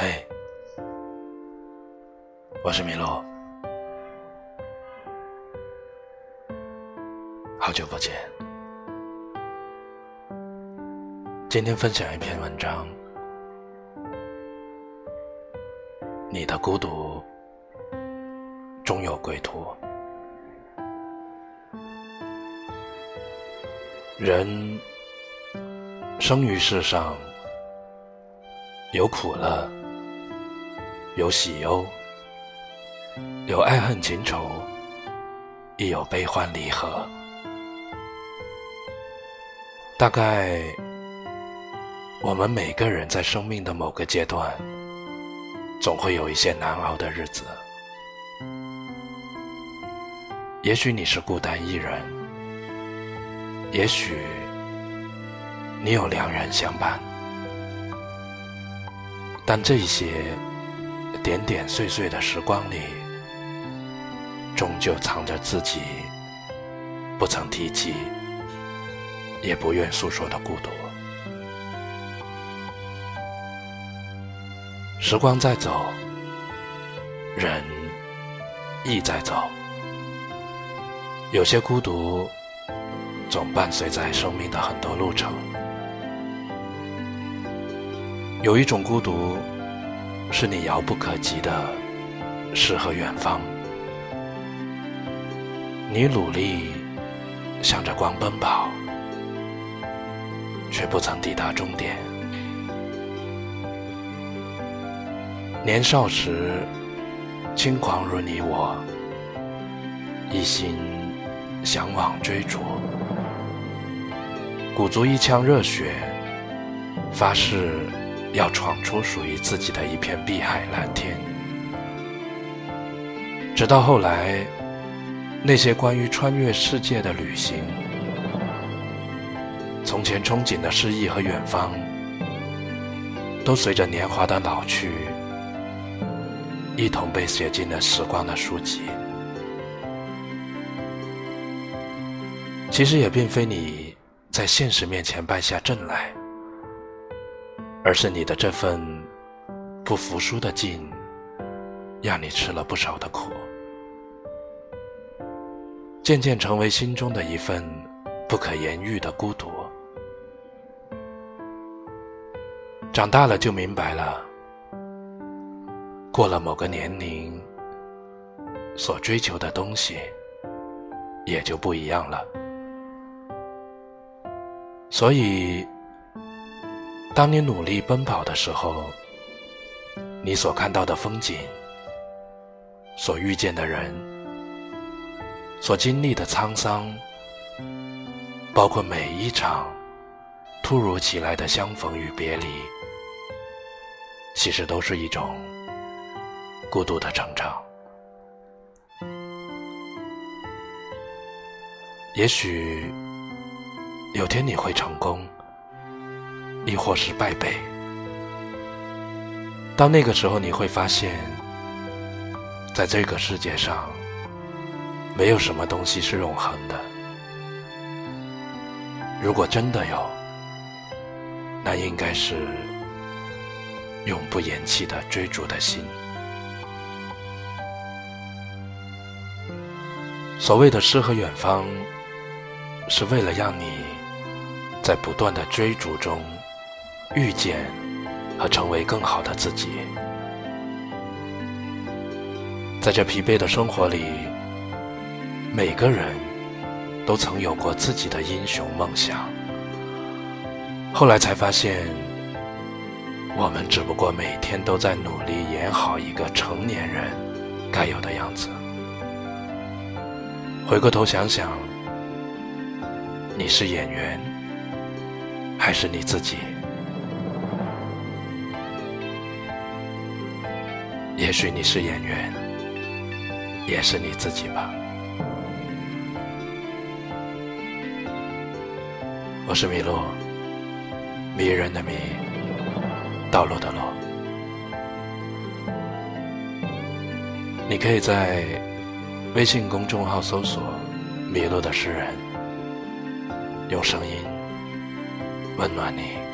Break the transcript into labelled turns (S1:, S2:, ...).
S1: 嘿我是米洛，好久不见。今天分享一篇文章，你的孤独终有归途。人生于世上，有苦乐，有喜忧。有爱恨情仇，亦有悲欢离合。大概，我们每个人在生命的某个阶段，总会有一些难熬的日子。也许你是孤单一人，也许你有良人相伴，但这些点点碎碎的时光里，终究藏着自己不曾提及、也不愿诉说的孤独。时光在走，人亦在走。有些孤独总伴随在生命的很多路程。有一种孤独，是你遥不可及的诗和远方。你努力向着光奔跑，却不曾抵达终点。年少时，轻狂如你我，一心向往追逐，鼓足一腔热血，发誓要闯出属于自己的一片碧海蓝天。直到后来。那些关于穿越世界的旅行，从前憧憬的诗意和远方，都随着年华的老去，一同被写进了时光的书籍。其实也并非你在现实面前败下阵来，而是你的这份不服输的劲，让你吃了不少的苦。渐渐成为心中的一份不可言喻的孤独。长大了就明白了，过了某个年龄，所追求的东西也就不一样了。所以，当你努力奔跑的时候，你所看到的风景，所遇见的人。所经历的沧桑，包括每一场突如其来的相逢与别离，其实都是一种孤独的成长。也许有天你会成功，亦或是败北。到那个时候，你会发现，在这个世界上。没有什么东西是永恒的。如果真的有，那应该是永不言弃的追逐的心。所谓的诗和远方，是为了让你在不断的追逐中遇见和成为更好的自己。在这疲惫的生活里。每个人都曾有过自己的英雄梦想，后来才发现，我们只不过每天都在努力演好一个成年人该有的样子。回过头想想，你是演员，还是你自己？也许你是演员，也是你自己吧。我是麋鹿，迷人的迷，道路的路。你可以在微信公众号搜索“迷路的诗人”，用声音温暖你。